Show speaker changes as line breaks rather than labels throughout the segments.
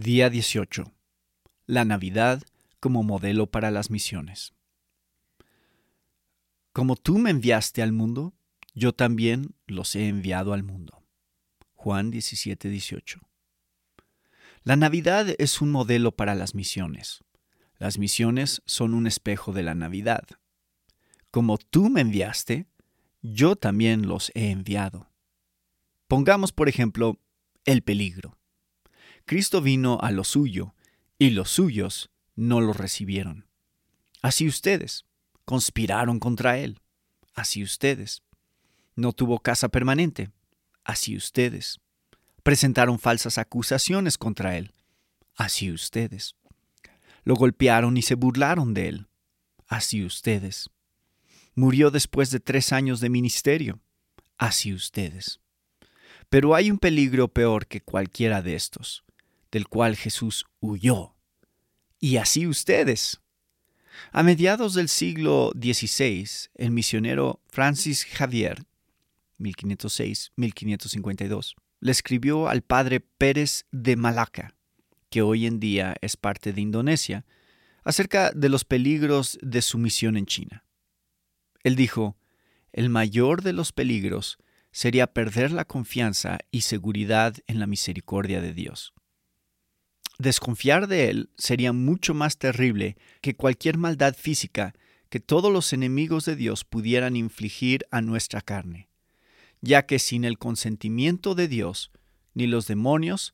Día 18. La Navidad como modelo para las misiones. Como tú me enviaste al mundo, yo también los he enviado al mundo. Juan 17, 18. La Navidad es un modelo para las misiones. Las misiones son un espejo de la Navidad. Como tú me enviaste, yo también los he enviado. Pongamos, por ejemplo, el peligro. Cristo vino a lo suyo, y los suyos no lo recibieron. Así ustedes conspiraron contra él. Así ustedes. No tuvo casa permanente. Así ustedes. Presentaron falsas acusaciones contra él. Así ustedes. Lo golpearon y se burlaron de él. Así ustedes. Murió después de tres años de ministerio. Así ustedes. Pero hay un peligro peor que cualquiera de estos del cual Jesús huyó. Y así ustedes. A mediados del siglo XVI, el misionero Francis Javier, 1506-1552, le escribió al padre Pérez de Malaca, que hoy en día es parte de Indonesia, acerca de los peligros de su misión en China. Él dijo, el mayor de los peligros sería perder la confianza y seguridad en la misericordia de Dios. Desconfiar de Él sería mucho más terrible que cualquier maldad física que todos los enemigos de Dios pudieran infligir a nuestra carne, ya que sin el consentimiento de Dios, ni los demonios,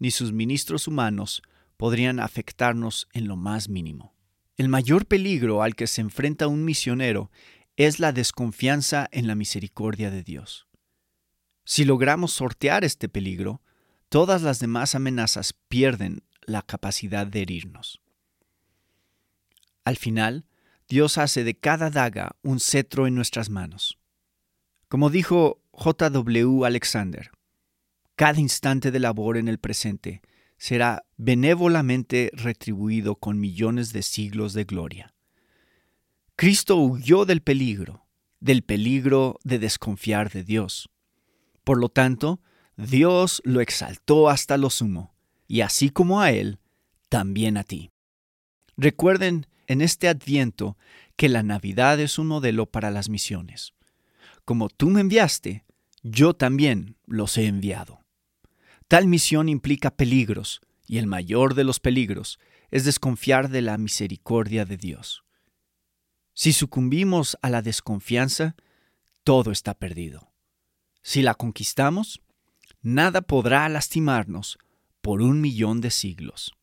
ni sus ministros humanos podrían afectarnos en lo más mínimo. El mayor peligro al que se enfrenta un misionero es la desconfianza en la misericordia de Dios. Si logramos sortear este peligro, todas las demás amenazas pierden la capacidad de herirnos. Al final, Dios hace de cada daga un cetro en nuestras manos. Como dijo J. W. Alexander, cada instante de labor en el presente será benévolamente retribuido con millones de siglos de gloria. Cristo huyó del peligro, del peligro de desconfiar de Dios. Por lo tanto, Dios lo exaltó hasta lo sumo, y así como a Él, también a ti. Recuerden en este adviento que la Navidad es un modelo para las misiones. Como tú me enviaste, yo también los he enviado. Tal misión implica peligros, y el mayor de los peligros es desconfiar de la misericordia de Dios. Si sucumbimos a la desconfianza, todo está perdido. Si la conquistamos, nada podrá lastimarnos por un millón de siglos.